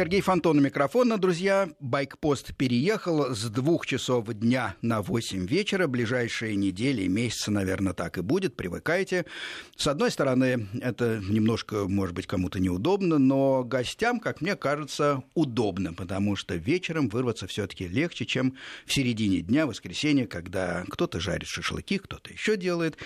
Сергей Фонтон у микрофона, друзья. Байкпост переехал с двух часов дня на 8 вечера. Ближайшие недели и месяцы, наверное, так и будет. Привыкайте. С одной стороны, это немножко, может быть, кому-то неудобно, но гостям, как мне кажется, удобно, потому что вечером вырваться все-таки легче, чем в середине дня, воскресенье, когда кто-то жарит шашлыки, кто-то еще делает.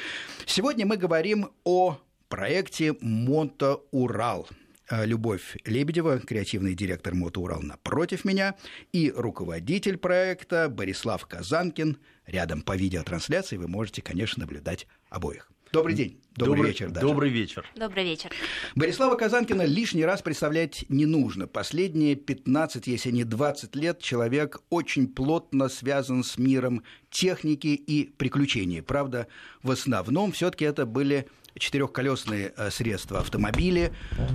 Сегодня мы говорим о проекте «Монта Урал». Э, Любовь Лебедева, креативный директор «Мотоурал» напротив меня, и руководитель проекта Борислав Казанкин. Рядом по видеотрансляции вы можете, конечно, наблюдать обоих. Добрый день. Добрый, добрый вечер. Даже. Добрый вечер. Добрый вечер. Борислава Казанкина лишний раз представлять не нужно. Последние 15, если не 20 лет, человек очень плотно связан с миром техники и приключений. Правда, в основном все-таки это были четырехколесные э, средства, автомобили.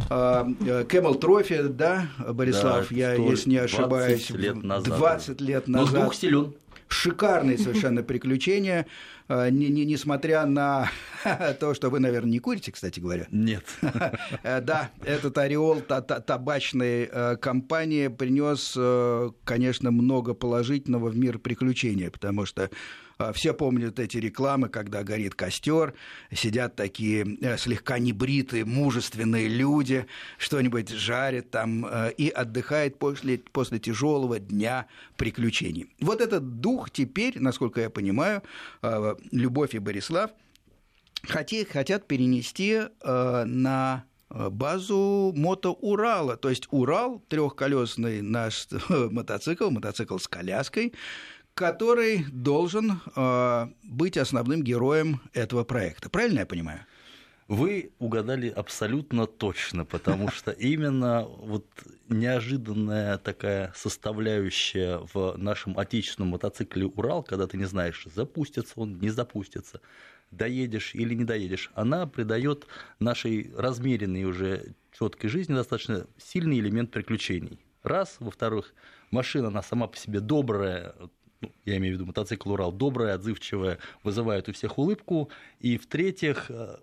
Э, э, Camel Trophy, да, Борислав, да, я, если не ошибаюсь, 20 лет назад. 20 лет назад. Но дух силен шикарные совершенно приключения, не, не, несмотря на то, что вы, наверное, не курите, кстати говоря. Нет. Да, этот ореол табачной компании принес, конечно, много положительного в мир приключения, потому что все помнят эти рекламы, когда горит костер, сидят такие э, слегка небритые, мужественные люди, что-нибудь жарят там э, и отдыхает после, после тяжелого дня приключений. Вот этот дух теперь, насколько я понимаю, э, Любовь и Борислав хотят перенести на базу мото Урала, то есть Урал трехколесный наш мотоцикл, мотоцикл с коляской, который должен э, быть основным героем этого проекта. Правильно я понимаю? Вы угадали абсолютно точно, потому что именно вот неожиданная такая составляющая в нашем отечественном мотоцикле Урал, когда ты не знаешь, запустится он, не запустится, доедешь или не доедешь, она придает нашей размеренной уже четкой жизни достаточно сильный элемент приключений. Раз, во-вторых, машина, она сама по себе добрая, ну, я имею в виду мотоцикл Урал, добрая, отзывчивая, вызывает у всех улыбку. И в-третьих, э,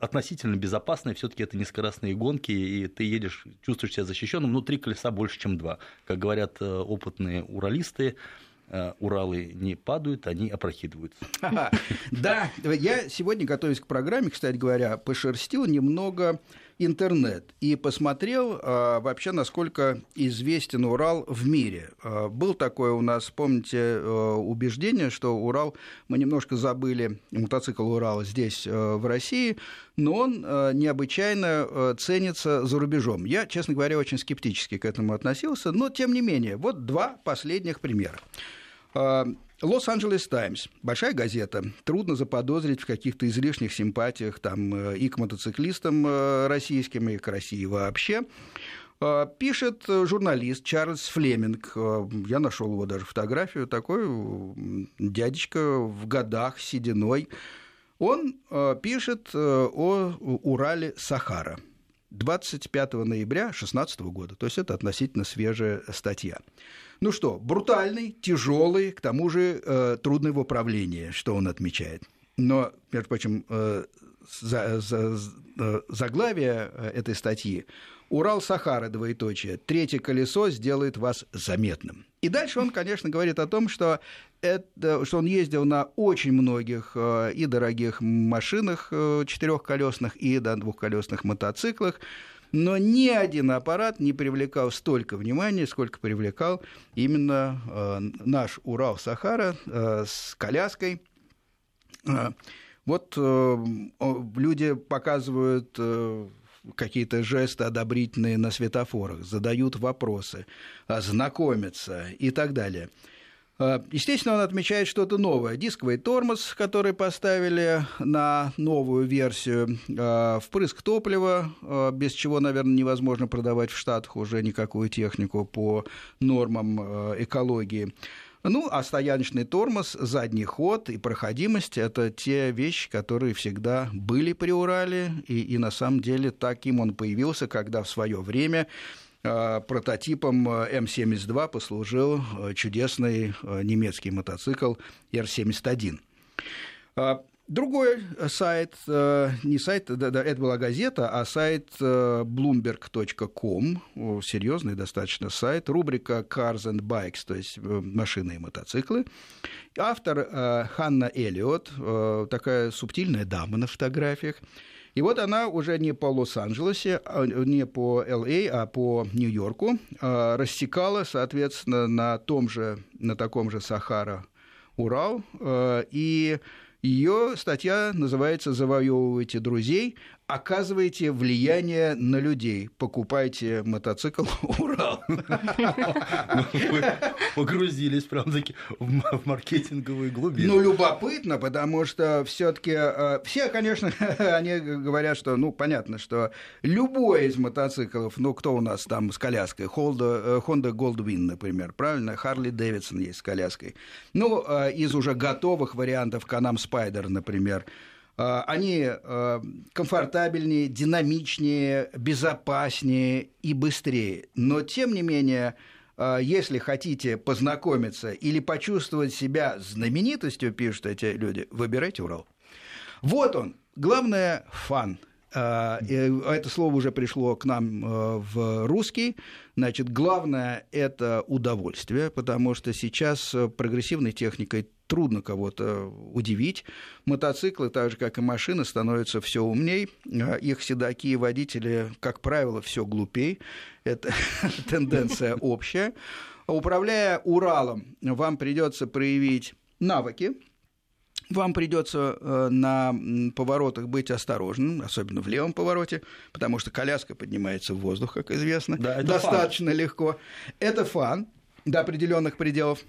относительно безопасные, все-таки это не скоростные гонки, и ты едешь, чувствуешь себя защищенным, ну, три колеса больше, чем два. Как говорят э, опытные уралисты, э, Уралы не падают, они опрокидываются. Да, я сегодня, готовясь к программе, кстати говоря, пошерстил немного интернет и посмотрел а, вообще, насколько известен Урал в мире. А, был такое у нас, помните, а, убеждение, что Урал, мы немножко забыли, мотоцикл Урал здесь, в России, но он необычайно ценится за рубежом. Я, честно говоря, очень скептически к этому относился, но тем не менее, вот два последних примера. Лос-Анджелес Таймс, большая газета, трудно заподозрить в каких-то излишних симпатиях там, э, и к мотоциклистам э, российским, и к России вообще. Э, пишет журналист Чарльз Флеминг, я нашел его даже фотографию, такой дядечка в годах, сединой. Он пишет о Урале Сахара 25 ноября 2016 года, то есть это относительно свежая статья. Ну что, брутальный, тяжелый, к тому же э, трудный в управлении, что он отмечает. Но, между прочим, э, за, за, э, заглавие э, этой статьи Урал-Сахара, двоеточие, третье колесо сделает вас заметным. И дальше он, конечно, говорит о том, что, это, что он ездил на очень многих э, и дорогих машинах четырехколесных, и да, двухколесных мотоциклах, но ни один аппарат не привлекал столько внимания, сколько привлекал именно э, наш Урал-Сахара э, с коляской. Э, вот э, люди показывают э, какие-то жесты одобрительные на светофорах, задают вопросы, знакомятся и так далее – естественно, он отмечает что-то новое. Дисковый тормоз, который поставили на новую версию, а, впрыск топлива, а, без чего, наверное, невозможно продавать в Штатах уже никакую технику по нормам экологии. Ну, а стояночный тормоз, задний ход и проходимость – это те вещи, которые всегда были при Урале, и, и на самом деле таким он появился, когда в свое время Э, прототипом э, М-72 послужил э, чудесный немецкий мотоцикл Р-71. Другой сайт, э, не сайт, да, да, это была газета, а сайт э, bloomberg.com, серьезный достаточно сайт, рубрика Cars and Bikes, то есть э, машины и мотоциклы. Автор Ханна Эллиот, такая субтильная дама на фотографиях. И вот она уже не по Лос-Анджелесе, а, не по Л.А., а по Нью-Йорку рассекала, соответственно, на том же, на таком же Сахара Урал, и ее статья называется «Завоевывайте друзей оказываете влияние на людей. Покупайте мотоцикл «Урал». Погрузились прям таки в маркетинговые глубины. Ну, любопытно, потому что все таки э, все, конечно, они говорят, что, ну, понятно, что любой из мотоциклов, ну, кто у нас там с коляской, Honda, э, Honda Goldwing, например, правильно, Харли Дэвидсон есть с коляской. Ну, э, из уже готовых вариантов Канам Спайдер, например, они а, комфортабельнее, динамичнее, безопаснее и быстрее. Но, тем не менее, а, если хотите познакомиться или почувствовать себя знаменитостью, пишут эти люди, выбирайте Урал. Вот он. Главное – фан – это слово уже пришло к нам в русский. Значит, главное – это удовольствие, потому что сейчас прогрессивной техникой трудно кого-то удивить. Мотоциклы, так же как и машины, становятся все умней. А их седаки и водители, как правило, все глупей. Это тенденция общая. Управляя Уралом, вам придется проявить навыки, вам придется э, на поворотах быть осторожным, особенно в левом повороте, потому что коляска поднимается в воздух, как известно, да, достаточно фан. легко. Это фан до определенных пределов.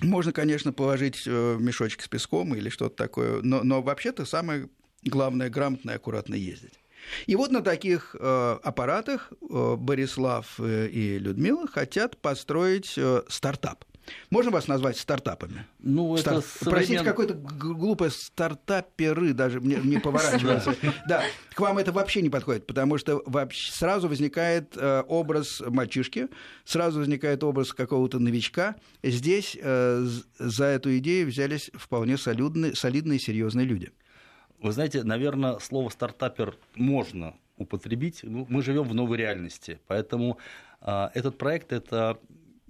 Можно, конечно, положить э, мешочек с песком или что-то такое, но, но вообще-то самое главное грамотно и аккуратно ездить. И вот на таких э, аппаратах э, Борислав э, и Людмила хотят построить э, стартап. Можно вас назвать стартапами? Ну, Стар... это современ... Простите, какое-то глупое стартаперы даже мне не поворачивается. Да, к вам это вообще не подходит, потому что вообще сразу возникает э, образ мальчишки, сразу возникает образ какого-то новичка. Здесь э, за эту идею взялись вполне солидные, солидные серьезные люди. Вы знаете, наверное, слово стартапер можно употребить. Ну, мы живем в новой реальности, поэтому а, этот проект это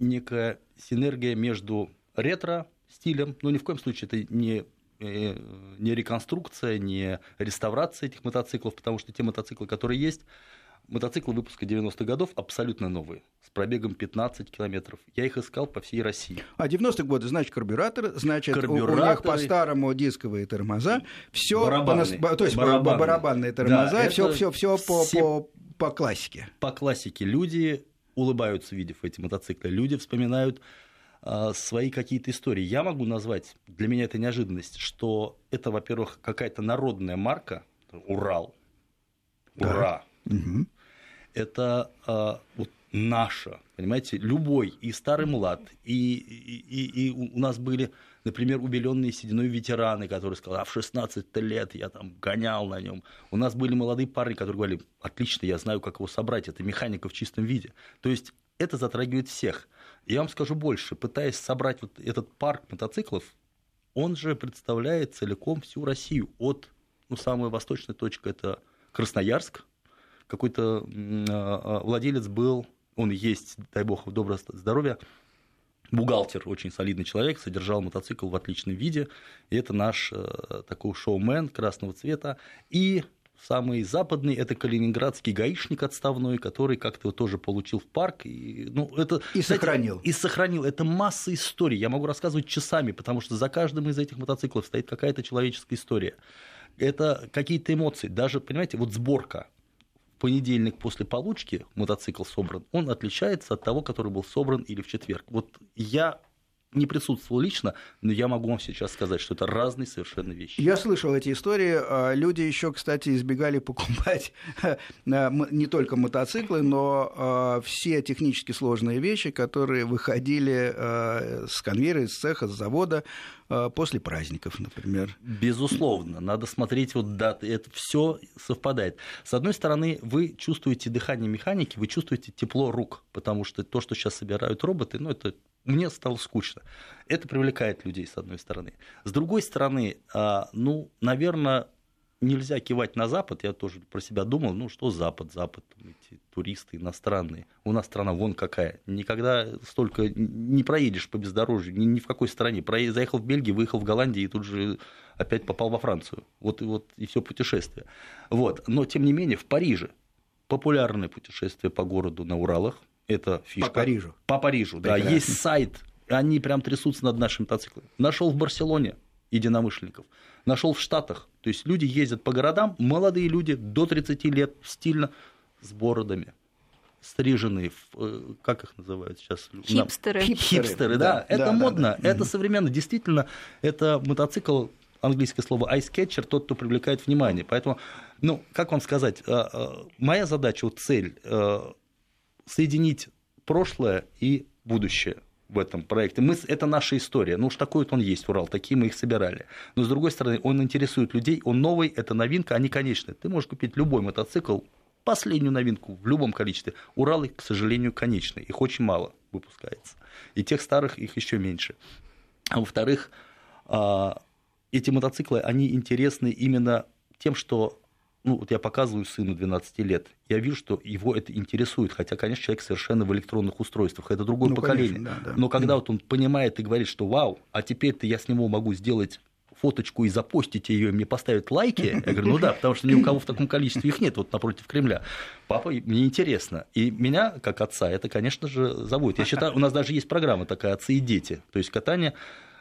некая синергия между ретро-стилем, но ни в коем случае это не э, не реконструкция, не реставрация этих мотоциклов, потому что те мотоциклы, которые есть, мотоциклы выпуска 90-х годов абсолютно новые, с пробегом 15 километров. Я их искал по всей России. А 90-е годы, значит, карбюратор, значит, Карбюраторы... у, них по-старому дисковые тормоза, все барабанные, по, то есть барабанные, барабанные тормоза, да, все, все, все по, по, по классике. По классике. Люди улыбаются, видев эти мотоциклы. Люди вспоминают а, свои какие-то истории. Я могу назвать, для меня это неожиданность, что это, во-первых, какая-то народная марка, Урал, Ура. Да. Угу. Это а, вот наша, понимаете, любой, и старый млад, и, и, и, и у нас были например, убеленные сединой ветераны, которые сказали, а в 16 лет я там гонял на нем. У нас были молодые парни, которые говорили, отлично, я знаю, как его собрать, это механика в чистом виде. То есть это затрагивает всех. Я вам скажу больше, пытаясь собрать вот этот парк мотоциклов, он же представляет целиком всю Россию. От, ну, самая восточная точка – это Красноярск. Какой-то а, а, владелец был, он есть, дай бог, в доброе здоровье, бухгалтер, очень солидный человек, содержал мотоцикл в отличном виде. И это наш э, такой шоумен красного цвета. И самый западный это калининградский гаишник отставной, который как-то его тоже получил в парк. И, ну, это, и знаете, сохранил. И сохранил. Это масса историй. Я могу рассказывать часами, потому что за каждым из этих мотоциклов стоит какая-то человеческая история. Это какие-то эмоции. Даже, понимаете, вот сборка понедельник после получки мотоцикл собран, он отличается от того, который был собран или в четверг. Вот я не присутствовал лично, но я могу вам сейчас сказать, что это разные совершенно вещи. Я слышал эти истории. А, люди еще, кстати, избегали покупать а, не только мотоциклы, но а, все технически сложные вещи, которые выходили с конвейера, из цеха, с завода после праздников, например. Безусловно, надо смотреть вот даты, это все совпадает. С одной стороны, вы чувствуете дыхание механики, вы чувствуете тепло рук, потому что то, что сейчас собирают роботы, ну это мне стало скучно. Это привлекает людей, с одной стороны. С другой стороны, а, ну, наверное, нельзя кивать на Запад. Я тоже про себя думал, ну что Запад, Запад, эти туристы иностранные. У нас страна вон какая. Никогда столько не проедешь по бездорожью, ни, ни в какой стране. Заехал в Бельгию, выехал в Голландию и тут же опять попал во Францию. Вот, вот и все путешествие. Вот. Но тем не менее в Париже популярное путешествие по городу на Уралах. Это фишка. По Парижу. По Парижу, Прекрасно. да. Есть сайт, они прям трясутся над нашим мотоциклом. Нашел в Барселоне единомышленников нашел в Штатах. То есть люди ездят по городам, молодые люди до 30 лет, стильно, с бородами стриженные, э, как их называют сейчас? Хипстеры. Хипстеры, Хипстеры да. да. Это да, модно, да, да. это современно. Действительно, это мотоцикл, английское слово ice catcher, тот, кто привлекает внимание. Поэтому, ну, как вам сказать, э, э, моя задача, вот цель соединить прошлое и будущее в этом проекте. Мы, это наша история. Ну уж такой вот он есть, Урал, такие мы их собирали. Но с другой стороны, он интересует людей, он новый, это новинка, они конечные. Ты можешь купить любой мотоцикл, последнюю новинку в любом количестве. Уралы, к сожалению, конечные. Их очень мало выпускается. И тех старых их еще меньше. А во-вторых, а, эти мотоциклы, они интересны именно тем, что ну, вот я показываю сыну 12 лет, я вижу, что его это интересует, хотя, конечно, человек совершенно в электронных устройствах, это другое ну, поколение. Конечно, да, да. Но когда вот он понимает и говорит, что вау, а теперь-то я с него могу сделать фоточку и запостить ее, и мне поставят лайки, я говорю, ну да, потому что ни у кого в таком количестве их нет, вот напротив Кремля. Папа, мне интересно. И меня, как отца, это, конечно же, заводит. Я считаю, у нас даже есть программа такая «Отцы и дети», то есть катание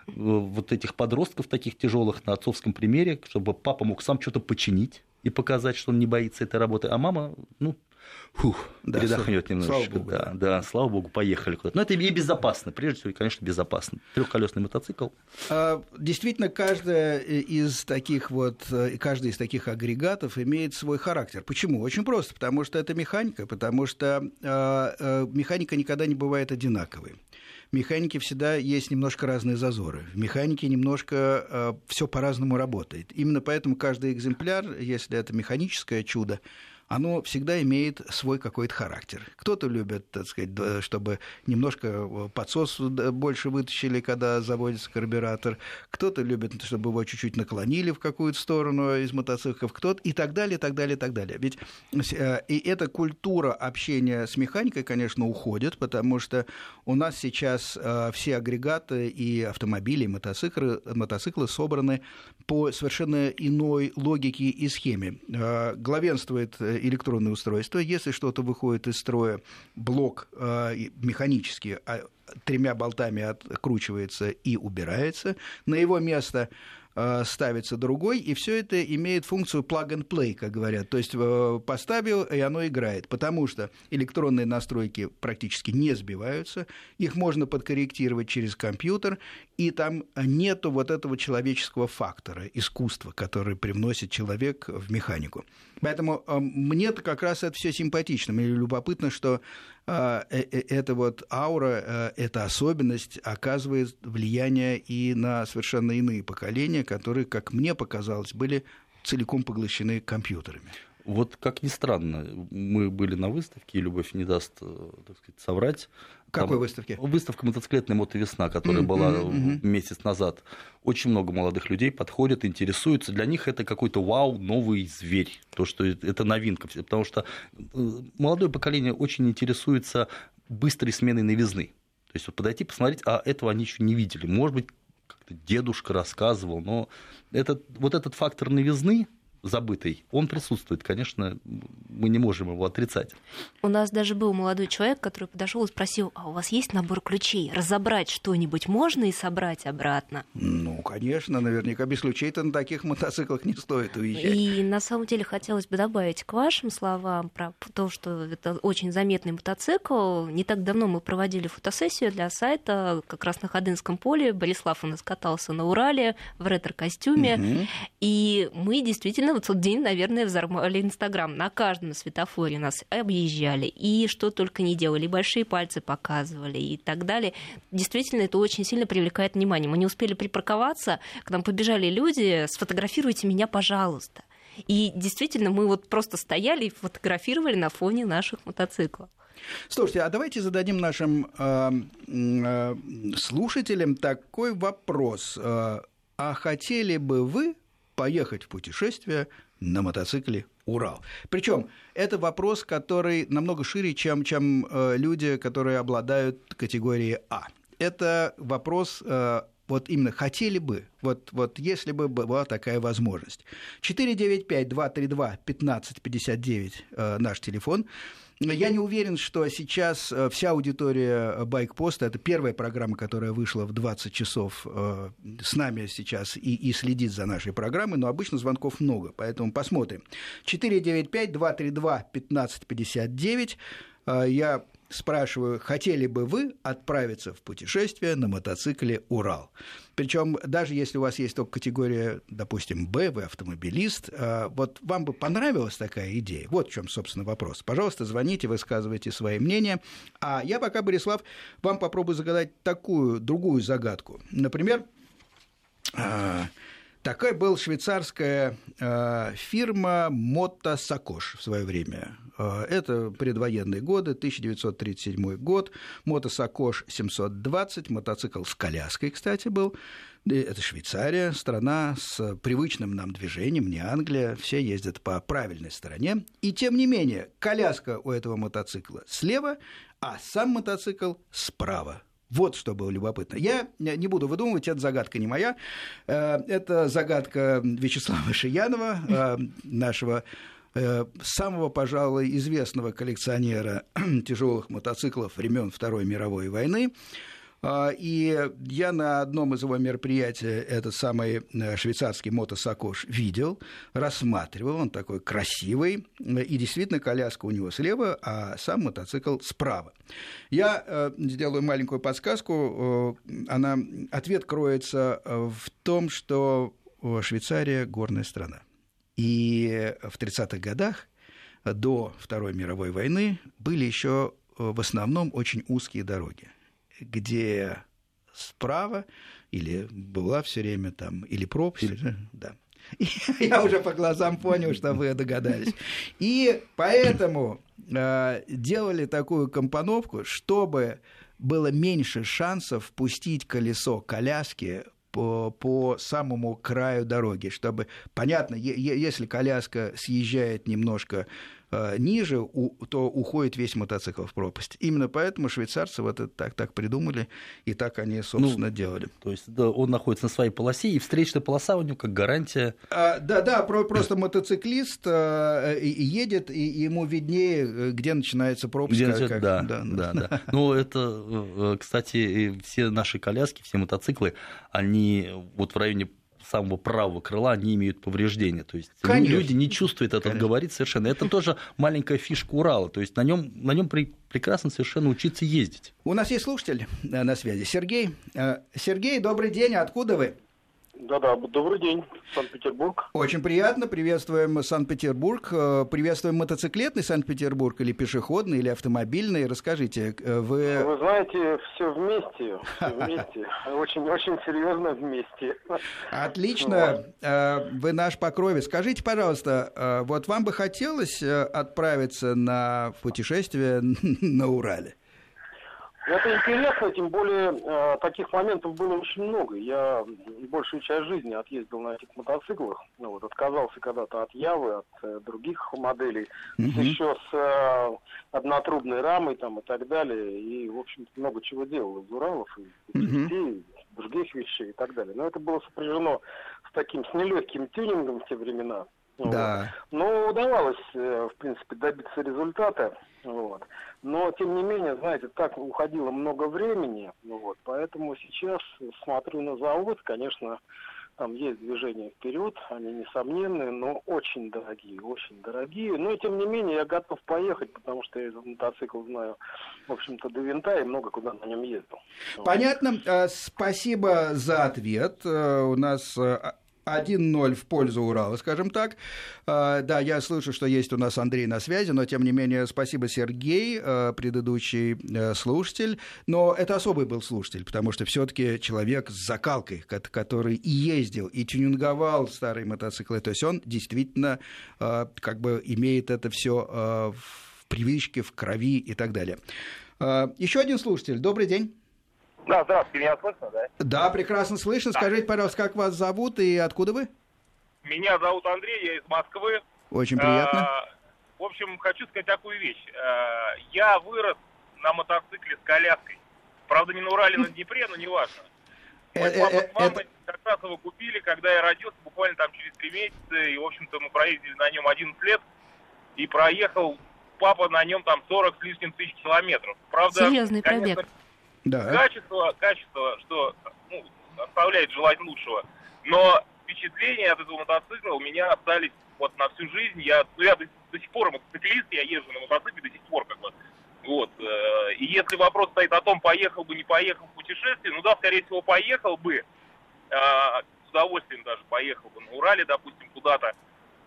вот этих подростков таких тяжелых на отцовском примере, чтобы папа мог сам что-то починить, и показать, что он не боится этой работы, а мама, ну, фух, да, передохнет немножечко. Слава богу, да, да, слава богу, поехали куда-то. Но это и безопасно, прежде всего, конечно, безопасно. Трехколесный мотоцикл. А, действительно, каждая из таких вот, э, каждый из таких агрегатов имеет свой характер. Почему? Очень просто, потому что это механика, потому что а, а, механика никогда не бывает одинаковой механике всегда есть немножко разные зазоры. В механике немножко э, все по-разному работает. Именно поэтому каждый экземпляр, если это механическое чудо, оно всегда имеет свой какой-то характер. Кто-то любит, так сказать, чтобы немножко э, подсос больше вытащили, когда заводится карбюратор, кто-то любит, чтобы его чуть-чуть наклонили в какую-то сторону из мотоциклов, кто-то и так далее, и так далее, и так далее. Ведь э, и эта культура общения с механикой, конечно, уходит, потому что у нас сейчас э, все агрегаты и автомобили, и мотоциклы, мотоциклы собраны по совершенно иной логике и схеме. Главенствует электронное устройство. Если что-то выходит из строя, блок э, механически а, тремя болтами откручивается и убирается. На его место Э, ставится другой, и все это имеет функцию plug and play, как говорят. То есть э, поставил, и оно играет. Потому что электронные настройки практически не сбиваются, их можно подкорректировать через компьютер, и там нету вот этого человеческого фактора, искусства, который привносит человек в механику. Поэтому э, мне-то как раз это все симпатично. Мне любопытно, что э, э, эта вот аура, эта особенность оказывает влияние и на совершенно иные поколения, которые, как мне показалось, были целиком поглощены компьютерами. Вот как ни странно, мы были на выставке, и Любовь не даст, так сказать, соврать. Какой Там выставке? Выставка мотоциклетная «Мотовесна», которая mm-hmm, была mm-hmm. месяц назад. Очень много молодых людей подходят, интересуются. Для них это какой-то вау, новый зверь. То, что это новинка. Потому что э, молодое поколение очень интересуется быстрой сменой новизны. То есть вот подойти, посмотреть, а этого они еще не видели. Может быть, как-то дедушка рассказывал, но этот, вот этот фактор новизны, забытый, он присутствует, конечно, мы не можем его отрицать. У нас даже был молодой человек, который подошел и спросил, а у вас есть набор ключей? Разобрать что-нибудь можно и собрать обратно? Ну, конечно, наверняка без ключей-то на таких мотоциклах не стоит уезжать. И на самом деле хотелось бы добавить к вашим словам про то, что это очень заметный мотоцикл. Не так давно мы проводили фотосессию для сайта как раз на Ходынском поле. Борислав у нас катался на Урале в ретро-костюме. Угу. И мы действительно действительно в тот день, наверное, взорвали Инстаграм. На каждом светофоре нас объезжали. И что только не делали. большие пальцы показывали и так далее. Действительно, это очень сильно привлекает внимание. Мы не успели припарковаться, к нам побежали люди, сфотографируйте меня, пожалуйста. И действительно, мы вот просто стояли и фотографировали на фоне наших мотоциклов. Слушайте, а давайте зададим нашим э, э, слушателям такой вопрос. Э, а хотели бы вы поехать в путешествие на мотоцикле Урал. Причем это вопрос, который намного шире, чем, чем э, люди, которые обладают категорией А. Это вопрос э, вот именно хотели бы, вот, вот если бы была такая возможность. 495-232-1559 э, наш телефон. Я не уверен, что сейчас э, вся аудитория Байкпоста, это первая программа, которая вышла в 20 часов э, с нами сейчас и, и следит за нашей программой, но обычно звонков много, поэтому посмотрим. 495-232-1559. Э, я спрашиваю, хотели бы вы отправиться в путешествие на мотоцикле «Урал»? Причем даже если у вас есть только категория, допустим, «Б», вы автомобилист, а, вот вам бы понравилась такая идея? Вот в чем, собственно, вопрос. Пожалуйста, звоните, высказывайте свои мнения. А я пока, Борислав, вам попробую загадать такую, другую загадку. Например, а, Такая была швейцарская э, фирма Мотосакош в свое время. Э, это предвоенные годы, 1937 год. Мотосакош 720, мотоцикл с коляской, кстати, был. Это Швейцария, страна с привычным нам движением, не Англия, все ездят по правильной стороне. И тем не менее, коляска у этого мотоцикла слева, а сам мотоцикл справа. Вот что было любопытно. Я не буду выдумывать, это загадка не моя. Э, это загадка Вячеслава Шиянова, э, нашего самого, пожалуй, известного коллекционера тяжелых мотоциклов времен Второй мировой войны. А, и я на одном из его мероприятий этот самый э, швейцарский мотосакош видел, рассматривал, он такой красивый, и действительно коляска у него слева, а сам мотоцикл справа. Я э, сделаю маленькую подсказку, э, она, ответ кроется в том, что Швейцария – горная страна. И в 30-х годах до Второй мировой войны были еще в основном очень узкие дороги где справа или была все время там, или пропасть, или, да. И я уже по глазам понял, что вы догадались. И поэтому э, делали такую компоновку, чтобы было меньше шансов пустить колесо коляски по, по самому краю дороги, чтобы, понятно, если коляска съезжает немножко ниже, то уходит весь мотоцикл в пропасть. Именно поэтому швейцарцы вот это так, так придумали, и так они, собственно, ну, делали. То есть да, он находится на своей полосе, и встречная полоса у него как гарантия. А, да, да, просто мотоциклист а, едет, и ему виднее, где начинается пропасть. Где, как, да, да, да, да. Ну, это, кстати, все наши коляски, все мотоциклы, они вот в районе самого правого крыла не имеют повреждения. То есть Конечно. люди не чувствуют этот Конечно. говорит совершенно. Это тоже маленькая фишка Урала. То есть на нем на нем при, прекрасно совершенно учиться ездить. У нас есть слушатель э, на связи. Сергей. Э, Сергей, добрый день. Откуда вы? Да-да, добрый день, Санкт-Петербург. Очень приятно, приветствуем Санкт-Петербург. Э, приветствуем мотоциклетный Санкт-Петербург или пешеходный, или автомобильный. Расскажите, э, вы... Вы знаете, все вместе, все вместе, очень, очень серьезно вместе. Отлично, э, вы наш покровец. Скажите, пожалуйста, вот вам бы хотелось отправиться на путешествие на Урале? Это интересно, тем более э, таких моментов было очень много. Я большую часть жизни отъездил на этих мотоциклах, ну, вот, отказался когда-то от Явы, от э, других моделей, mm-hmm. еще с э, однотрубной рамой там и так далее. И, в общем-то, много чего делал из Уралов, и mm-hmm. детей, других вещей и так далее. Но это было сопряжено с таким, с нелегким тюнингом в те времена. Да. Вот. Но удавалось, э, в принципе, добиться результата. Вот. Но, тем не менее, знаете, так уходило много времени, ну вот, поэтому сейчас смотрю на завод, конечно, там есть движение вперед, они несомненные, но очень дорогие, очень дорогие. Но, тем не менее, я готов поехать, потому что я этот мотоцикл знаю, в общем-то, до винта и много куда на нем ездил. Понятно. Э, спасибо за ответ. Э, у нас 1-0 в пользу Урала, скажем так. А, да, я слышу, что есть у нас Андрей на связи, но тем не менее спасибо Сергей, а, предыдущий э, слушатель. Но это особый был слушатель, потому что все-таки человек с закалкой, который и ездил, и тюнинговал старые мотоциклы. То есть он действительно а, как бы имеет это все в привычке, в крови и так далее. Еще один слушатель. Добрый день. Да, здравствуйте, меня слышно, да? Да, прекрасно слышно. Скажите, пожалуйста, как вас зовут и откуда вы? Меня зовут Андрей, я из Москвы. Очень приятно. А, в общем, хочу сказать такую вещь. А, я вырос на мотоцикле с коляской. Правда, не на Урале, на Днепре, но не важно. Мой Э, папа э, с мамой это- как раз его купили, когда я родился, буквально там через три месяца. И, в общем-то, мы проездили на нем 11 лет. И проехал папа на нем там 40 с лишним тысяч километров. Правда, Серьезный конечно, пробег. Да. качество, качество, что ну, оставляет желать лучшего. Но впечатления от этого мотоцикла у меня остались вот на всю жизнь. Я, ну, я до, до сих пор мотоциклист, я езжу на мотоцикле до сих пор как бы. Вот. э, И если вопрос стоит о том, поехал бы, не поехал в путешествие, ну да, скорее всего, поехал бы. а, С удовольствием даже поехал бы на Урале, допустим, куда-то.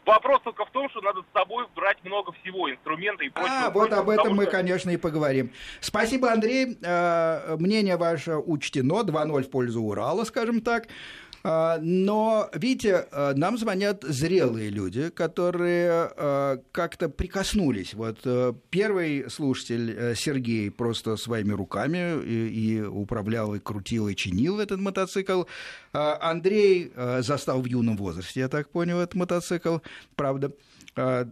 Вопрос только в том, что надо с собой брать много всего, инструмента и прочего. А, вот об этом мы, что- конечно, и поговорим. Спасибо, Андрей. Э, Мнение ваше учтено. 2-0 в пользу Урала, скажем так. А, Но, видите, э, нам звонят зрелые люди, которые э, как-то прикоснулись. Вот э, первый слушатель э, Сергей просто своими руками и, и управлял, и крутил, и чинил этот мотоцикл. А Андрей э, застал в юном возрасте, я так понял, этот мотоцикл, правда э,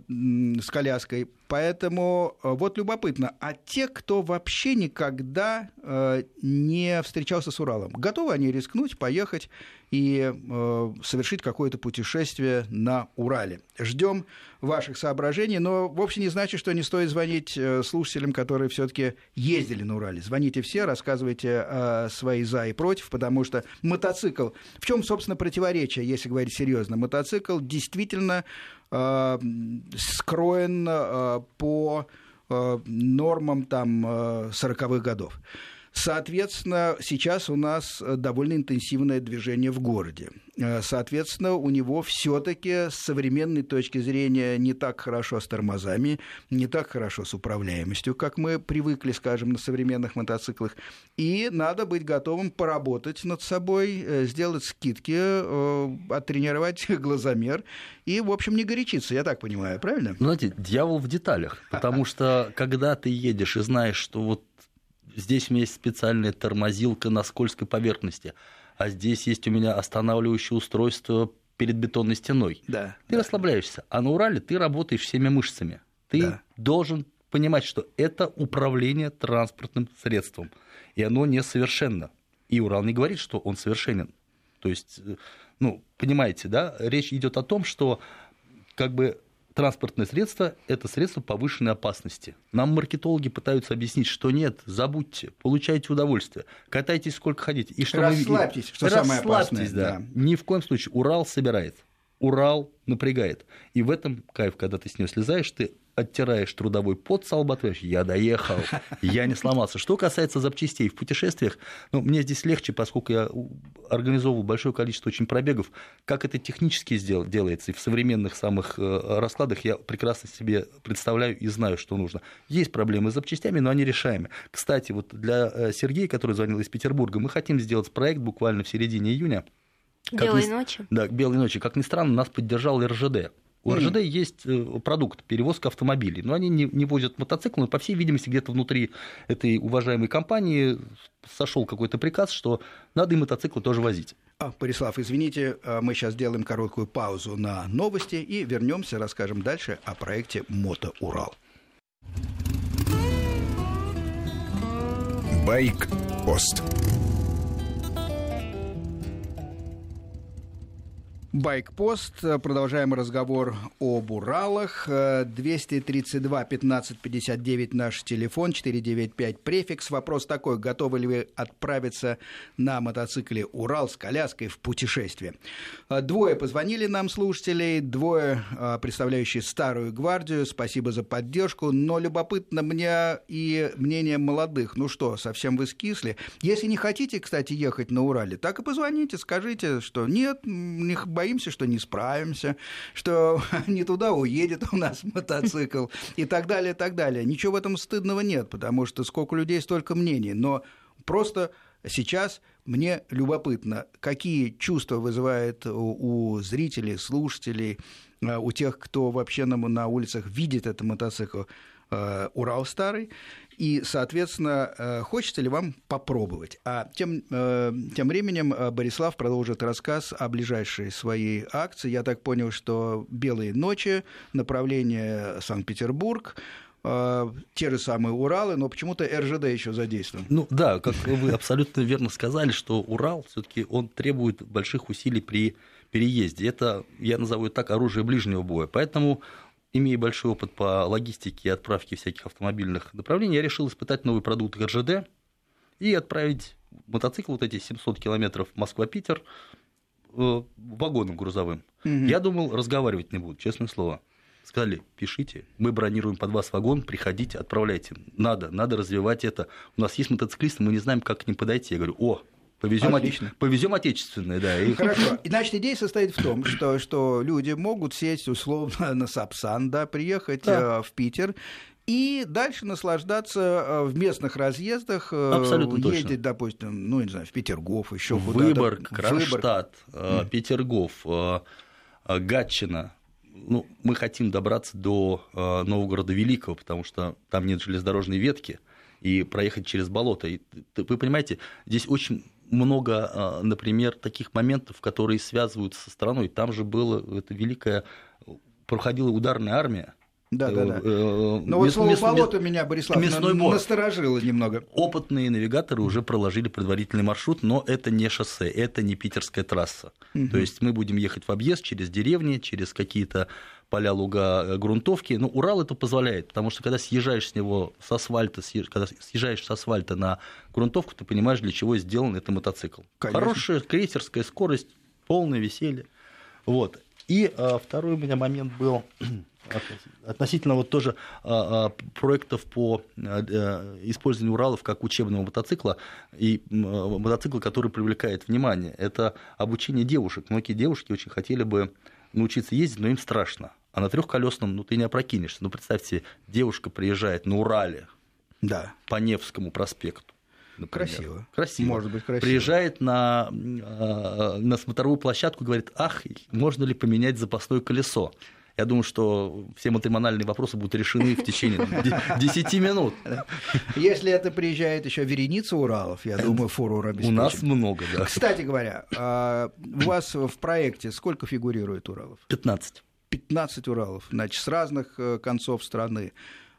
с коляской. Поэтому э, вот любопытно, а те, кто вообще никогда э, не встречался с Уралом, готовы они рискнуть, поехать и э, совершить какое-то путешествие на Урале? Ждем ваших соображений, но вовсе не значит, что не стоит звонить слушателям, которые все-таки ездили на Урале. Звоните все, рассказывайте свои за и против, потому что мотоцикл... В чем, собственно, противоречие, если говорить серьезно? Мотоцикл действительно скроен по э, нормам там э, 40-х годов. Соответственно, сейчас у нас э, довольно интенсивное движение в городе. Э, Соответственно, у него все-таки с современной точки зрения не так хорошо с тормозами, не так хорошо с управляемостью, как мы привыкли, скажем, на современных мотоциклах. И надо быть готовым поработать над собой, э, сделать скидки, оттренировать глазомер и, в общем, не горячиться, я так понимаю, правильно? Ну, знаете, дьявол в деталях. Потому что когда ты едешь и знаешь, что вот здесь у меня есть специальная тормозилка на скользкой поверхности, а здесь есть у меня останавливающее устройство перед бетонной стеной, Да. ты расслабляешься. А на Урале ты работаешь всеми мышцами. Ты Да. должен понимать, что это управление транспортным средством. И оно несовершенно. И Урал не говорит, что он совершенен. То есть, э, ну, понимаете, да, речь идет о том, что как бы транспортное средство – это средство повышенной опасности. Нам маркетологи пытаются объяснить, что нет, забудьте, получайте удовольствие, катайтесь сколько хотите. И что мы видим? Расслабьтесь, что самое Расслабьтесь, опасное, да. да. Ни в коем случае. Урал собирает. Урал напрягает. И в этом кайф, когда ты с него слезаешь, ты оттираешь трудовой пот с лба, я доехал, я не сломался. Что касается запчастей в путешествиях, ну, мне здесь легче, поскольку я организовывал большое количество очень пробегов, как это технически сдел- делается, и в современных самых э, раскладах я прекрасно себе представляю и знаю, что нужно. Есть проблемы с запчастями, но они решаемы. Кстати, вот для э, Сергея, который звонил из Петербурга, мы хотим сделать проект буквально в середине июня, как Белой ни- ночи. Да, к белой ночи. Как ни странно, нас поддержал РЖД. У РЖД есть э, продукт перевозка автомобилей, но они не, не возят мотоциклы, но, по всей видимости, где-то внутри этой уважаемой компании сошел какой-то приказ, что надо и мотоциклы тоже возить. А, Борислав, извините, а, мы сейчас сделаем короткую паузу на новости и вернемся, расскажем дальше о проекте «Мото Урал». Байк-пост. Байкпост. Продолжаем разговор об Уралах. Э, 232 15 59 наш телефон, 495 префикс. Вопрос такой, готовы ли вы отправиться на мотоцикле Урал с коляской в путешествие? Э, Двое позвонили нам слушателей, двое, э, представляющие старую гвардию. Спасибо за поддержку, но любопытно мне и мнение молодых. Ну что, совсем вы скисли? Если не хотите, кстати, ехать на Урале, так и позвоните, скажите, что нет, не боимся, что не справимся, что не туда уедет у нас мотоцикл и так далее, и так далее. Ничего в этом стыдного нет, потому что сколько людей, столько мнений. Но просто сейчас мне любопытно, какие чувства вызывает у, зрителей, слушателей, э, у тех, кто вообще на, на улицах видит этот мотоцикл. э, Урал старый, и, соответственно, э, хочется ли вам попробовать? А тем, э, тем временем э, Борислав продолжит рассказ о ближайшей своей акции. Я так понял, что «Белые ночи», направление Санкт-Петербург, те же самые Уралы, но почему-то РЖД еще задействован. Ну да, как вы абсолютно верно сказали, что Урал все-таки он требует больших усилий при переезде. Это, я назову это так, оружие ближнего боя. Поэтому имея большой опыт по логистике и отправке всяких автомобильных направлений, я решил испытать новый продукт РЖД и отправить мотоцикл, вот эти 700 километров Москва-Питер, э, вагоном грузовым. Угу. Я думал, разговаривать не буду, честное слово. Сказали, пишите, мы бронируем под вас вагон, приходите, отправляйте. Надо, надо развивать это. У нас есть мотоциклисты, мы не знаем, как к ним подойти. Я говорю, о, Повезем, Отлично. повезем отечественные, да. И... Хорошо. Значит, идея состоит в том, что, что люди могут сесть условно на Сапсан, да, приехать да. Э, в Питер и дальше наслаждаться э, в местных разъездах, э, Абсолютно ездить, точно. допустим, ну, не знаю, в Петергоф, еще куда-то. Выборг, Кронштадт, Выборг. Петергоф, Гатчина. Ну, мы хотим добраться до Новгорода Великого, потому что там нет железнодорожной ветки, и проехать через болото. И, вы понимаете, здесь очень много, а, например, таких моментов, которые связываются со страной. Там же было это великая, проходила ударная армия, да, да, да. Э, Но ну, вот слово болото меня, Борислав, мясной бор. насторожило немного. Опытные навигаторы уже проложили предварительный маршрут, но это не шоссе, это не питерская трасса. Угу. То есть мы будем ехать в объезд через деревни, через какие-то поля, луга, э, грунтовки. Но Урал это позволяет, потому что когда съезжаешь с него с асфальта, когда съезжаешь с асфальта на грунтовку, ты понимаешь, для чего сделан этот мотоцикл. Конечно. Хорошая крейсерская скорость, полное веселье. Вот. И а, второй у меня момент был относительно вот тоже а, а, проектов по а, использованию Уралов как учебного мотоцикла и мотоцикла, который привлекает внимание. Это обучение девушек. Многие девушки очень хотели бы научиться ездить, но им страшно. А на трехколесном, ну, ты не опрокинешься. Ну, представьте, девушка приезжает на Урале да. по Невскому проспекту. Например. Красиво. Красиво. Может быть, красиво. Приезжает на, на смотровую площадку и говорит, ах, можно ли поменять запасное колесо? Я думаю, что все матримональные вопросы будут решены в течение 10 минут. Если это приезжает еще вереница Уралов, я думаю, фурор обеспечен. У нас много, да. Кстати говоря, а, у вас в проекте сколько фигурирует Уралов? 15. 15 Уралов, значит, с разных э, концов страны.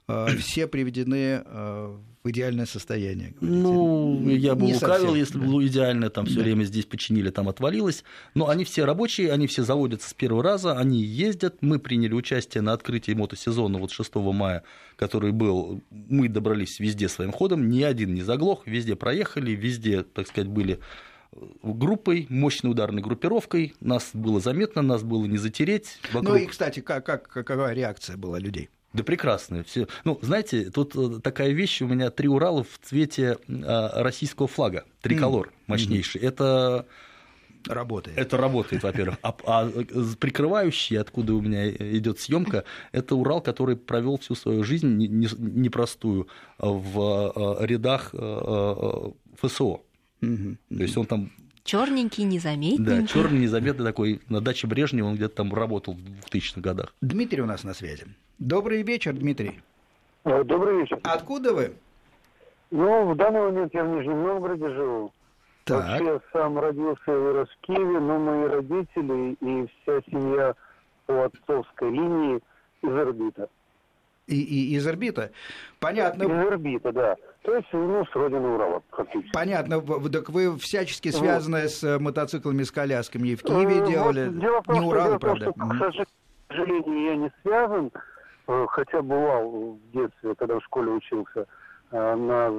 А, все приведены а, в идеальное состояние. Ну, я бы не лукавил, совсем, если да. было идеально, там все да. время здесь починили, там отвалилось. Но они все рабочие, они все заводятся с первого раза, они ездят. Мы приняли участие на открытии мотосезона вот 6 мая, который был. Мы добрались везде своим ходом, ни один не заглох, везде проехали, везде, так сказать, были группой, мощной ударной группировкой. Нас было заметно, нас было не затереть. Вокруг... Ну и, кстати, как, как, какая реакция была людей? Да прекрасные. Все. Ну, знаете, тут э, такая вещь, у меня три Урала в цвете а, российского флага, триколор mm. мощнейший. Mm-hmm. Это работает. Это работает, во-первых. А, а прикрывающий, откуда у меня идет съемка, это Урал, который провел всю свою жизнь непростую в э, рядах э, ФСО. Угу. То есть он там Черненький, незаметный. Да, черный, незаметный такой. На даче Брежнева он где-то там работал в 2000-х годах. Дмитрий у нас на связи. Добрый вечер, Дмитрий. Э, добрый вечер. Откуда вы? Ну, в данный момент я в Нижнем Новгороде живу. Так. Вообще сам родился и вырос в Киеве, но мои родители и вся семья по отцовской линии из орбита. И, и из орбита. Понятно. Из орбита, да. То есть, ну, с родины Урала, фактически. Понятно. Так вы всячески связаны вот. с э, мотоциклами, с колясками и в Киеве э, делали. Вот, дело в том, не Урал, правда. Том, что, к сожалению, я не связан, э, хотя бывал в детстве, когда в школе учился на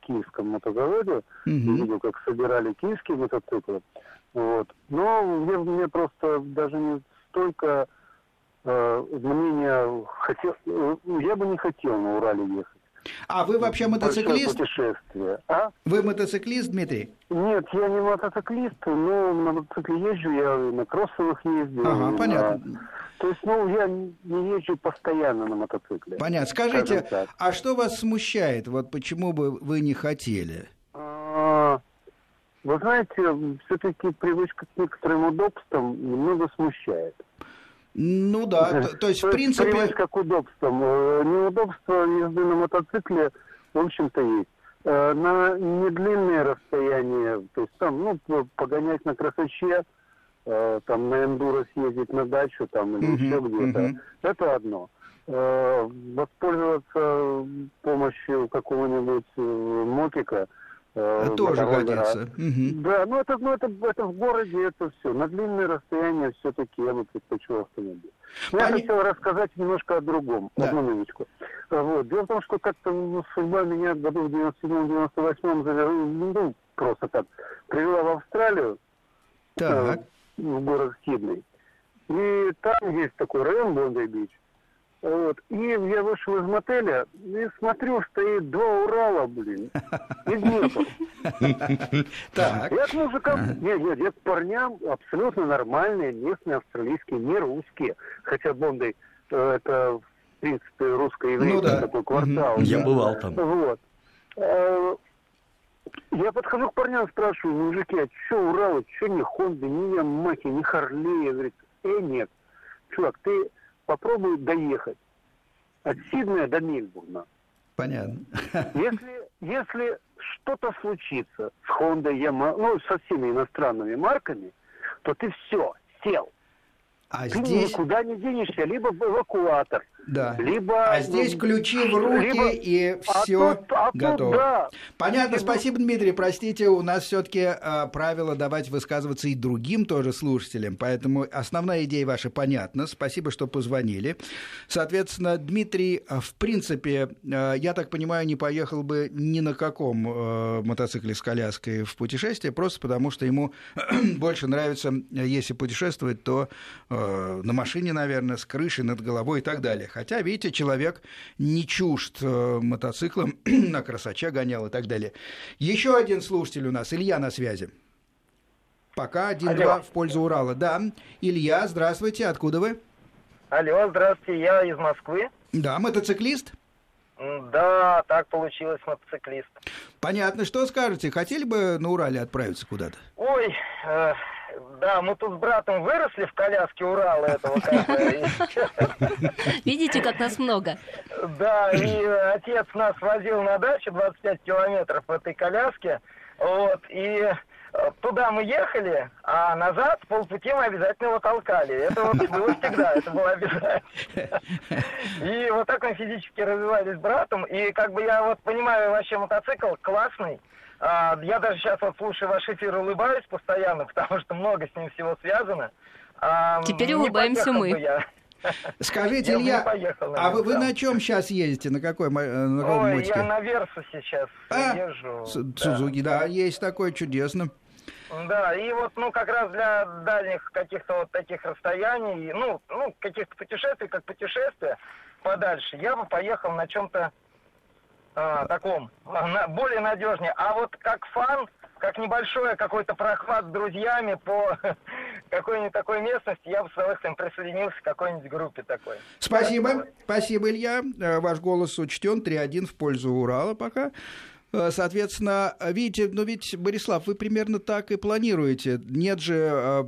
киевском мотозаводе, угу. видел, как собирали киевские мотоциклы. Вот. Но мне, мне просто даже не столько э, мнения хотел, я бы не хотел на Урале ехать. А вы вообще мотоциклист? путешествие. А? Вы мотоциклист, Дмитрий? Нет, я не мотоциклист, но на мотоцикле езжу, я на кроссовых ездил. Ага, понятно. На... То есть, ну, я не езжу постоянно на мотоцикле. Понятно. Скажите, а что вас смущает? Вот почему бы вы не хотели? А, вы знаете, все-таки привычка к некоторым удобствам немного смущает. Ну да, то, то есть в принципе... Понимаешь, как удобством. Э, неудобство езды на мотоцикле, в общем-то, есть. Э, на недлинные расстояния, то есть там, ну, погонять на красоче, э, там на эндуро съездить на дачу там или uh-huh, еще где-то, uh-huh. это одно. Воспользоваться помощью какого-нибудь мотика – Э, Тоже годится. Угу. Да, ну это, ну это, это в городе, это все. На длинные расстояния все-таки я бы предпочел автомобиль. Я хотел рассказать немножко о другом. Да. Одну минуточку. Вот. Дело в том, что как-то ну, судьба меня году в 97-98 ну, просто так привела в Австралию. Так. Э, в город Сидней. И там есть такой район Бондай-Бич. Вот. И я вышел из мотеля и смотрю, стоит два Урала, блин, и Днепр. Так. Я к мужикам, нет, нет, я к парням абсолютно нормальные, местные, австралийские, не русские. Хотя Бондай э, это, в принципе, русско-еврейский ну, да. такой квартал. Я бывал там. Вот. Э, я подхожу к парням, спрашиваю, мужики, а что Уралы, что не Хонды, не Ямахи, не Харлея? Говорит, э, нет. Чувак, ты попробую доехать от Сиднея до Мельбурна. Понятно. Если, если что-то случится с Honda, Yamaha, ну, со всеми иностранными марками, то ты все, сел. А ты здесь... никуда не денешься, либо эвакуатор, да. либо... А здесь ключи в руки либо... и все а тут, а готово. Тут, да. Понятно, и спасибо, Дмитрий. Простите, у нас все-таки э, правило давать высказываться и другим тоже слушателям, поэтому основная идея ваша понятна. Спасибо, что позвонили. Соответственно, Дмитрий, а, в принципе, э, я так понимаю, не поехал бы ни на каком э, мотоцикле с коляской в путешествие, просто потому что ему больше нравится, если путешествовать, то Э, на машине, наверное, с крышей над головой и так далее. Хотя, видите, человек не чужд э, мотоциклом, на красоче гонял и так далее. Еще один слушатель у нас, Илья на связи. Пока 1-2 в пользу Урала. Да, Илья, здравствуйте, откуда вы? Алло, здравствуйте, я из Москвы. Да, мотоциклист? Да, так получилось, мотоциклист. Понятно, что скажете, хотели бы на Урале отправиться куда-то? Ой, э, да, мы тут с братом выросли в коляске Урала этого. Видите, как нас много. Да, и отец нас возил на дачу 25 километров в этой коляске. Вот, и э, туда мы ехали, а назад полпути мы обязательно его толкали. Это вот было всегда, это было обязательно. И вот так мы физически развивались с братом. И как бы я вот понимаю, вообще мотоцикл классный. А, я даже сейчас вот слушаю ваш эфир и улыбаюсь постоянно, потому что много с ним всего связано. А, Теперь улыбаемся мы. Скажите, Илья, поехал, а вы, вы на чем сейчас ездите? На какой на каком Ой, мотике? я на Версу сейчас а? езжу. Сузуки, да. да, есть такой, чудесно. Да, и вот, ну, как раз для дальних каких-то вот таких расстояний, ну, ну, каких-то путешествий, как путешествия подальше, я бы поехал на чем-то а, таком, на, более надежнее. А вот как фан, как небольшой какой-то прохват с друзьями по какой-нибудь такой местности, я бы с удовольствием присоединился к какой-нибудь группе такой. Спасибо, спасибо, Илья. Э, ваш голос учтен, 3-1 в пользу Урала пока. Э, соответственно, видите, ну ведь, Борислав, вы примерно так и планируете. Нет же э,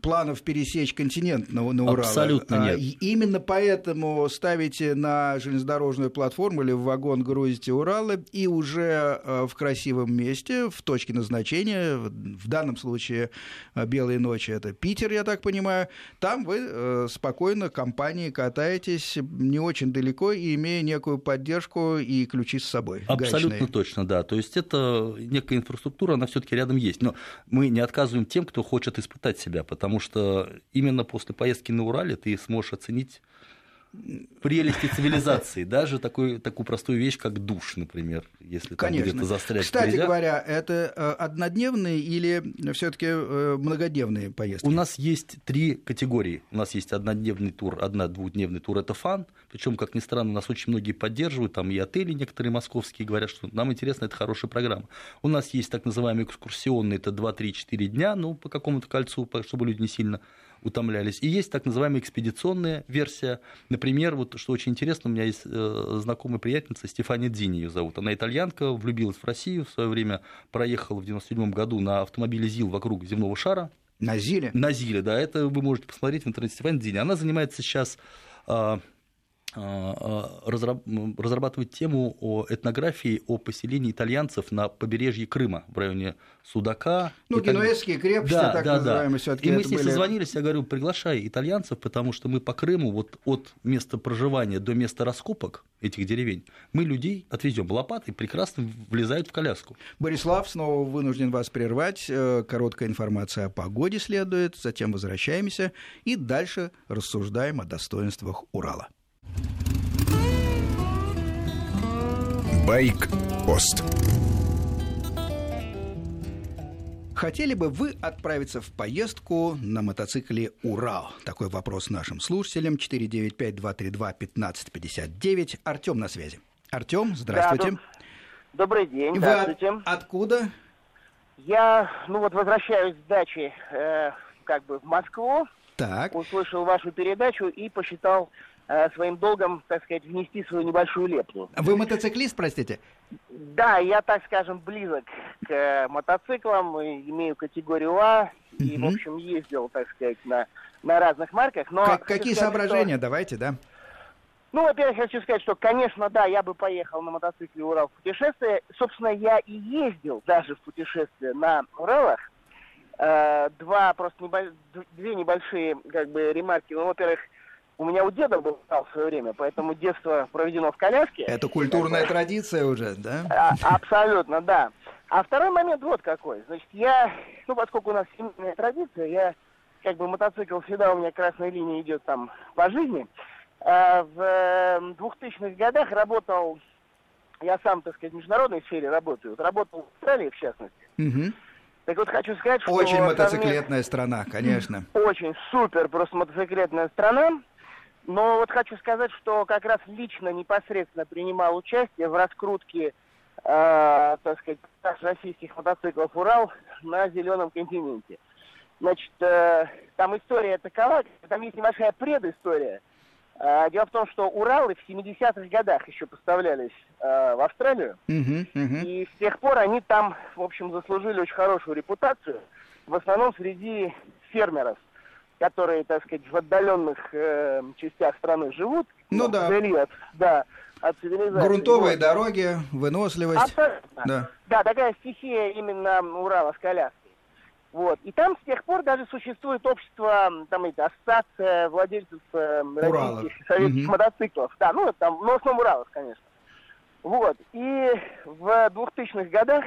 планов пересечь континент на, на Урал. Абсолютно нет. И именно поэтому ставите на железнодорожную платформу или в вагон грузите Уралы и уже э, в красивом месте, в точке назначения, в данном случае э, «Белые ночи» — это Питер, я так понимаю, там вы спокойно компанией катаетесь не очень далеко и имея некую поддержку и ключи с собой. Абсолютно гаечные. точно да. То есть это некая инфраструктура, она все-таки рядом есть. Но мы не отказываем тем, кто хочет испытать себя, потому что именно после поездки на Урале ты сможешь оценить прелести цивилизации, даже такой, такую простую вещь, как душ, например, если там где-то застрять. Кстати нельзя. говоря, это э, однодневные или все-таки э, многодневные поездки? У нас есть три категории. У нас есть однодневный тур, одна-двухдневный тур это фан. Причем, как ни странно, нас очень многие поддерживают, там и отели некоторые московские говорят, что нам интересно, это хорошая программа. У нас есть так называемый экскурсионный, это 2-3-4 дня, ну, по какому-то кольцу, чтобы люди не сильно утомлялись. И есть так называемая экспедиционная версия. Например, вот что очень интересно, у меня есть э, знакомая приятельница, Стефания Дзини ее зовут. Она итальянка, влюбилась в Россию, в свое время проехала в 97 году на автомобиле ЗИЛ вокруг земного шара, На Зиле? На Зиле, да. Это вы можете посмотреть в интернете Стефани Дини. Она занимается сейчас а, а, разрабатывать тему о этнографии о поселении итальянцев на побережье Крыма в районе Судака. Ну, Италь... генуэзские крепости, да, так да, называемые, да. И мы с ней были... созвонились, я говорю, приглашай итальянцев, потому что мы по Крыму вот от места проживания до места раскопок этих деревень мы людей отвезем лопатой, прекрасно влезают в коляску. Борислав, снова вынужден вас прервать. Э, короткая информация о погоде следует, затем возвращаемся и дальше рассуждаем о достоинствах Урала. Байк-пост. Хотели бы вы отправиться в поездку на мотоцикле «Урал»? Такой вопрос нашим слушателям. 495-232-1559. Артем на связи. Артем, здравствуйте. Да, добрый день, здравствуйте. Вы откуда? Я, ну вот, возвращаюсь с дачи э, как бы в Москву. Так. Услышал вашу передачу и посчитал своим долгом, так сказать, внести свою небольшую лепту. Вы мотоциклист, простите? Да, я, так скажем, близок к э, мотоциклам, имею категорию А, и, в общем, ездил, так сказать, на, на разных марках. Но как, какие сказать, соображения, что... давайте, да? Ну, во-первых, хочу сказать, что, конечно, да, я бы поехал на мотоцикле Урал в путешествие. Собственно, я и ездил даже в путешествие на Уралах. Э, два просто небо... две небольшие как бы ремарки. Ну, во-первых, у меня у деда был в свое время, поэтому детство проведено в коляске. Это культурная это... традиция уже, да? А, абсолютно, да. А второй момент вот какой. Значит, я, ну, поскольку у нас семейная традиция, я, как бы, мотоцикл всегда у меня красная линия идет там по жизни. А в 2000-х эм, годах работал, я сам, так сказать, в международной сфере работаю, вот работал в Австралии, в частности. Угу. Так вот хочу сказать, что... Очень мотоциклетная совмест... страна, конечно. Очень супер, просто мотоциклетная страна. Но вот хочу сказать, что как раз лично непосредственно принимал участие в раскрутке, э, так сказать, российских мотоциклов «Урал» на зеленом континенте. Значит, э, там история такова, там есть небольшая предыстория. Э, дело в том, что Уралы в 70-х годах еще поставлялись э, в Австралию, uh-huh, uh-huh. и с тех пор они там, в общем, заслужили очень хорошую репутацию, в основном среди фермеров которые, так сказать, в отдаленных э, частях страны живут, ну, да. вдали от, да, от цивилизации. Грунтовые вот. дороги, выносливость. Абсолютно. Да. да, такая стихия именно Урала с коляской. Вот. И там с тех пор даже существует общество, там эти, ассоциация владельцев э, российских советских угу. мотоциклов. Да, ну, там, ну, в основном Уралов, конечно. Вот. И в 2000-х годах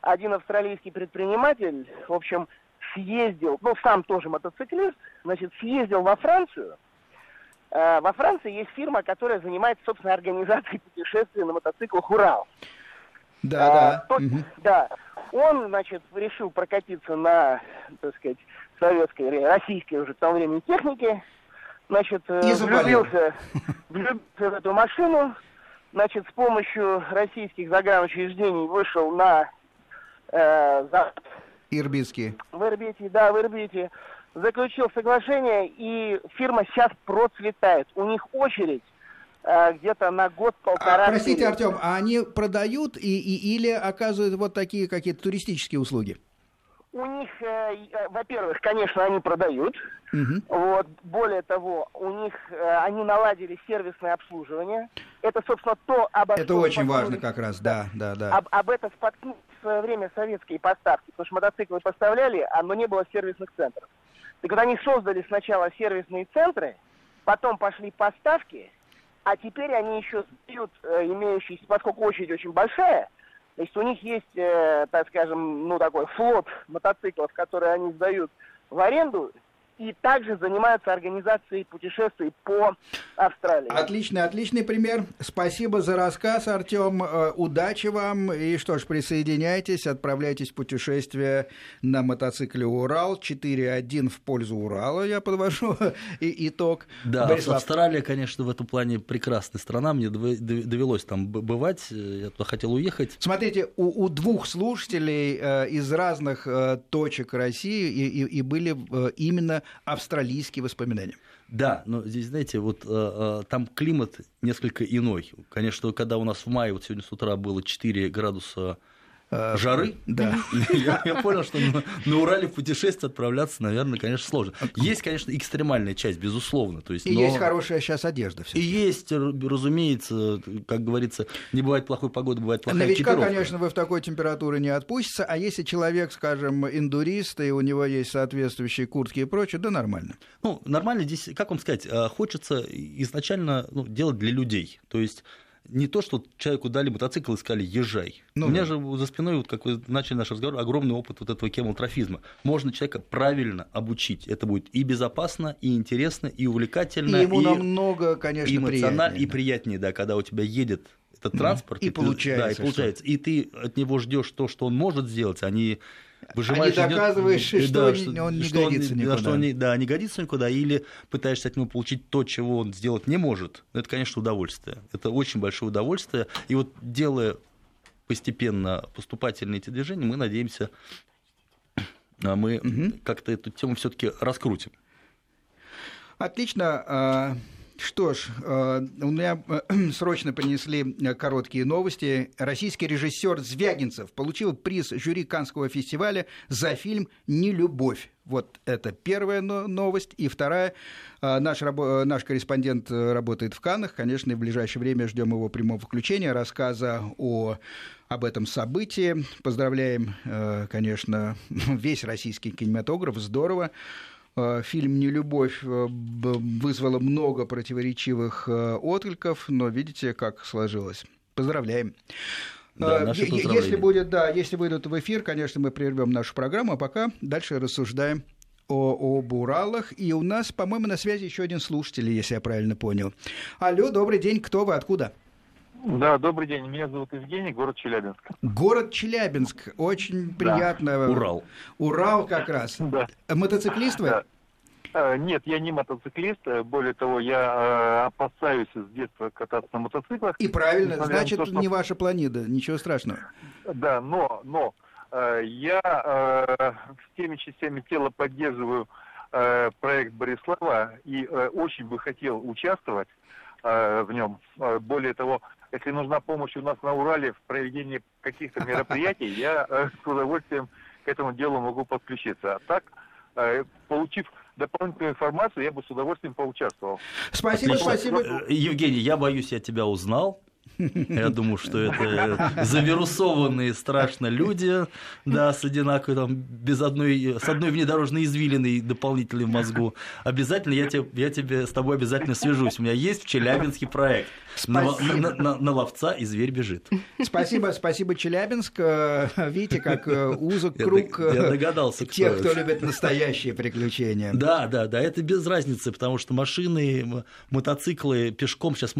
один австралийский предприниматель, в общем, съездил, ну, сам тоже мотоциклист, значит, съездил во Францию. Э, во Франции есть фирма, которая занимается, собственно, организацией путешествий на мотоциклах «Урал». Да, а, да. Тот, угу. Да. Он, значит, решил прокатиться на, так сказать, советской, российской уже к тому времени технике. Значит, э, И влюбился, влюбился в эту машину. Значит, с помощью российских загранучреждений вышел на э, запад Ирбитский. В Ирбите, да, в Ирбите. Заключил соглашение, и фирма сейчас процветает. У них очередь э, где-то на год-полтора. А, простите, Артем, а они продают и, и, или оказывают вот такие какие-то туристические услуги? У них, э, э, во-первых, конечно, они продают. Угу. Вот, более того, у них э, они наладили сервисное обслуживание. Это, собственно, то, об Это очень важно как раз, да, да, да. Об, об этом споткнулись в свое время советские поставки, потому что мотоциклы поставляли, а, но не было сервисных центров. Так вот они создали сначала сервисные центры, потом пошли поставки, а теперь они еще сдают э, имеющиеся, поскольку очередь очень большая, Значит, у них есть, э, так скажем, ну такой флот мотоциклов, которые они сдают в аренду, и также занимаются организацией путешествий по Австралии. Отличный, отличный пример. Спасибо за рассказ, Артем. Э, удачи вам. И что ж, присоединяйтесь, отправляйтесь в путешествие на мотоцикле «Урал». 4-1 в пользу Урала, я подвожу и итог. Да, Борислав. Австралия, конечно, в этом плане прекрасная страна. Мне довелось там бывать. Я туда хотел уехать. Смотрите, у, у двух слушателей э, из разных э, точек России и, и, и были э, именно австралийские воспоминания. Да, но здесь, знаете, вот э, э, там климат несколько иной. Конечно, когда у нас в мае, вот сегодня с утра было 4 градуса Жары? Да. Я, я понял, что на, на Урале в путешествие отправляться, наверное, конечно, сложно. Есть, конечно, экстремальная часть, безусловно. То есть, и но... есть хорошая сейчас одежда. И есть, разумеется, как говорится, не бывает плохой погоды, бывает плохая Новичка, экипировка. конечно, вы в такой температуре не отпустится, а если человек, скажем, индурист, и у него есть соответствующие куртки и прочее, да нормально. Ну, нормально здесь, как вам сказать, э, хочется изначально ну, делать для людей. То есть не то, что человеку дали мотоцикл и сказали «езжай». Ну, У меня да. же за спиной, вот как вы начали наш разговор, огромный опыт вот этого кемалтрофизма. Можно человека правильно обучить. Это будет и безопасно, и интересно, и увлекательно. И ему и намного, конечно, эмоционально, приятнее. и приятнее, да, когда у тебя едет этот транспорт. И, и получается. Да, и получается. Что? И ты от него ждешь то, что он может сделать, а не выжимаешь... А не доказываешь, идет, что, да, что он не что годится он, никуда. Да, что он не, да, не годится никуда, или пытаешься от него получить то, чего он сделать не может. Это, конечно, удовольствие. Это очень большое удовольствие. И вот делая постепенно поступательные эти движения, мы надеемся, а мы угу. как-то эту тему все-таки раскрутим. Отлично. Что ж, э, у меня э, срочно принесли э, короткие новости. Российский режиссер Звягинцев получил приз жюри Канского фестиваля за фильм «Нелюбовь». Вот это первая новость. И вторая. Наш, наш корреспондент работает в Каннах. Конечно, и в ближайшее время ждем его прямого включения, рассказа о об этом событии. Поздравляем, конечно, весь российский кинематограф. Здорово. Э, фильм «Нелюбовь» э, вызвало много противоречивых э, откликов, но видите, как сложилось. Поздравляем. Да, если будет, да, если выйдут в эфир, конечно, мы прервем нашу программу, а пока дальше рассуждаем о, об Уралах. И у нас, по-моему, на связи еще один слушатель, если я правильно понял. Алло, добрый день, кто вы, откуда? Да, добрый день. Меня зовут Евгений, город Челябинск. Город Челябинск. Очень приятно. Да. Урал. Урал как раз. Да. Мотоциклист вы? Да. Э, нет, я не мотоциклист. Более того, я э, опасаюсь с детства кататься на мотоциклах. И правильно, значит, то, что... не ваша планида, ничего страшного. Да, но, но э, я всеми частями тела поддерживаю проект Борислава и очень бы хотел участвовать в нем. Более того, если нужна помощь у нас на Урале в проведении каких-то мероприятий, я э, с удовольствием к этому делу могу подключиться. А так, э, получив дополнительную информацию, я бы с удовольствием поучаствовал. Спасибо, Отлично. спасибо. Э, Евгений, я боюсь, я тебя узнал. Я думаю, что это завирусованные страшно люди, да, с одинаковой, там, без одной, с одной внедорожной извилиной дополнительной в мозгу. Обязательно я, тебе, я тебе с тобой обязательно свяжусь. У меня есть в Челябинске проект. На, на, на, на ловца и зверь бежит. Спасибо, спасибо, Челябинск. Э, видите, как э, узок круг я, я догадался, кто тех, кто любит настоящие приключения. Да, да, да, это без разницы, потому что машины, мотоциклы, пешком сейчас,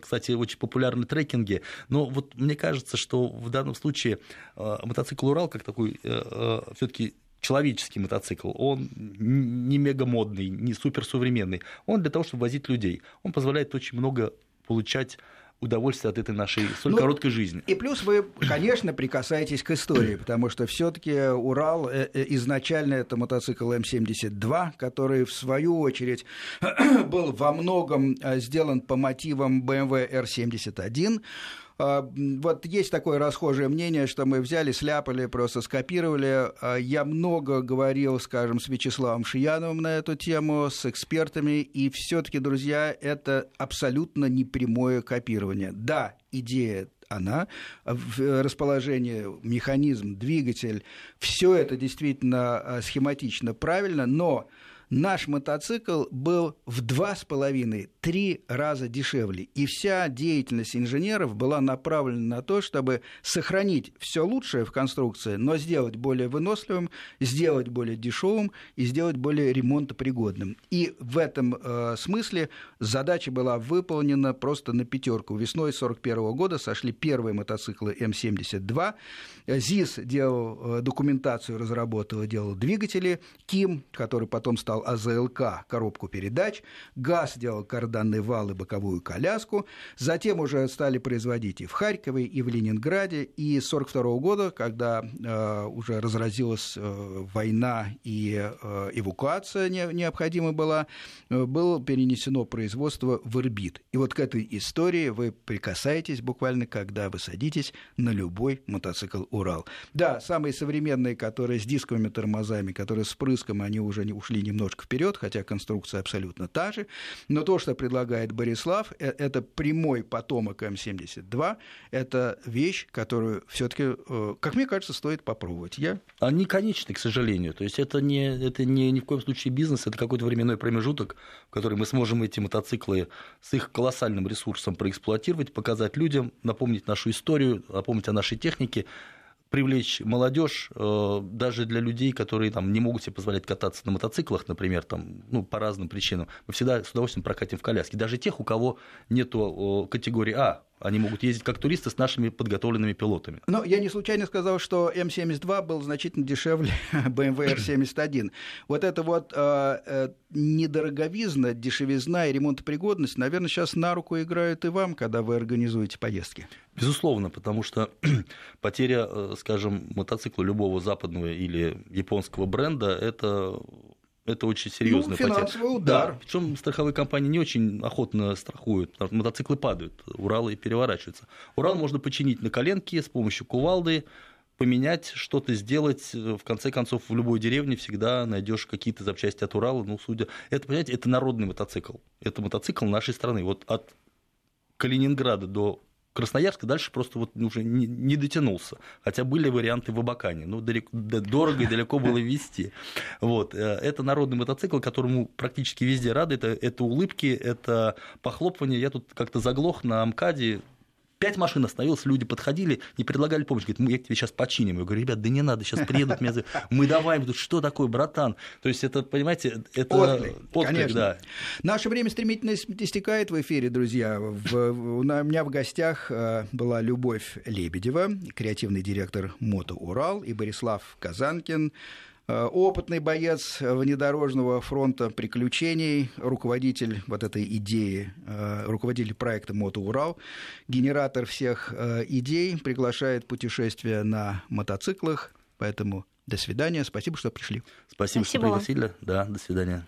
кстати, очень популярны трекинге. Но вот мне кажется, что в данном случае э, мотоцикл Урал как такой э, э, все-таки человеческий мотоцикл, он не мега модный, не суперсовременный, он для того, чтобы возить людей. Он позволяет очень много получать удовольствие от этой нашей столь ну, короткой жизни. И плюс вы, конечно, прикасаетесь к истории, потому что все-таки Урал изначально это мотоцикл М72, который в свою очередь был во многом сделан по мотивам BMW R71. А, вот есть такое расхожее мнение, что мы взяли, сляпали, просто скопировали. А, я много говорил, скажем, с Вячеславом Шияновым на эту тему, с экспертами, и все-таки, друзья, это абсолютно непрямое копирование. Да, идея она, расположение, механизм, двигатель, все это действительно а, схематично правильно, но наш мотоцикл был в два с половиной, три раза дешевле. И вся деятельность инженеров была направлена на то, чтобы сохранить все лучшее в конструкции, но сделать более выносливым, сделать более дешевым и сделать более ремонтопригодным. И в этом э, смысле задача была выполнена просто на пятерку. Весной 1941 года сошли первые мотоциклы М-72. ЗИС делал э, документацию, разработал, делал двигатели. Ким, который потом стал АЗЛК, коробку передач, ГАЗ делал карданный вал и боковую коляску, затем уже стали производить и в Харькове, и в Ленинграде, и с 1942 года, когда э, уже разразилась э, война и э, эвакуация не, необходима была, э, было перенесено производство в Ирбит. И вот к этой истории вы прикасаетесь буквально, когда вы садитесь на любой мотоцикл «Урал». Да, самые современные, которые с дисковыми тормозами, которые с прыском, они уже ушли немножко вперед, хотя конструкция абсолютно та же. Но то, что предлагает Борислав, э, это прямой потомок М-72, это вещь, которую все-таки, э, как мне кажется, стоит попробовать. Я... Они конечны, к сожалению. То есть это, не, это не, ни в коем случае бизнес, это какой-то временной промежуток, в который мы сможем эти мотоциклы с их колоссальным ресурсом проэксплуатировать, показать людям, напомнить нашу историю, напомнить о нашей технике привлечь молодежь э, даже для людей, которые там, не могут себе позволять кататься на мотоциклах, например, там, ну, по разным причинам. Мы всегда с удовольствием прокатим в коляске. Даже тех, у кого нет категории А, они могут ездить как туристы с нашими подготовленными пилотами. Но я не случайно сказал, что М72 был значительно дешевле BMW R71. Вот это вот э, э, недороговизна, дешевизна и ремонтопригодность, наверное, сейчас на руку играют и вам, когда вы организуете поездки. Безусловно, потому что потеря, э, скажем, мотоцикла любого западного или японского бренда – это это очень серьезный ну, финансовый удар. Да, причем страховые компании не очень охотно страхуют, потому что мотоциклы падают, Уралы переворачиваются. Урал можно починить на коленке с помощью кувалды, поменять, что-то сделать. В конце концов, в любой деревне всегда найдешь какие-то запчасти от Урала. Ну, судя... Это, понимаете, это народный мотоцикл. Это мотоцикл нашей страны. Вот от Калининграда до Красноярска дальше просто вот уже не, не дотянулся. Хотя были варианты в Абакане. Ну, далеко, дорого и далеко было везти. Вот. Э, это народный мотоцикл, которому практически везде рады. Это, это улыбки, это похлопывание. Я тут как-то заглох на Амкаде Пять машин остановилось, люди подходили, не предлагали помощь. Говорит, мы я тебе сейчас починим. Я говорю, ребят, да не надо, сейчас приедут меня. Мы давай, тут что такое, братан? То есть это, понимаете, это отклик, отклик конечно. да. Наше время стремительно истекает в эфире, друзья. В, у меня в гостях э, была Любовь Лебедева, креативный директор Мото Урал, и Борислав Казанкин, опытный боец внедорожного фронта приключений, руководитель вот этой идеи, э, руководитель проекта «Мотоурал», генератор всех э, идей, приглашает путешествия на мотоциклах, поэтому до свидания, спасибо, что пришли. Спасибо, спасибо. что пригласили, да, до свидания.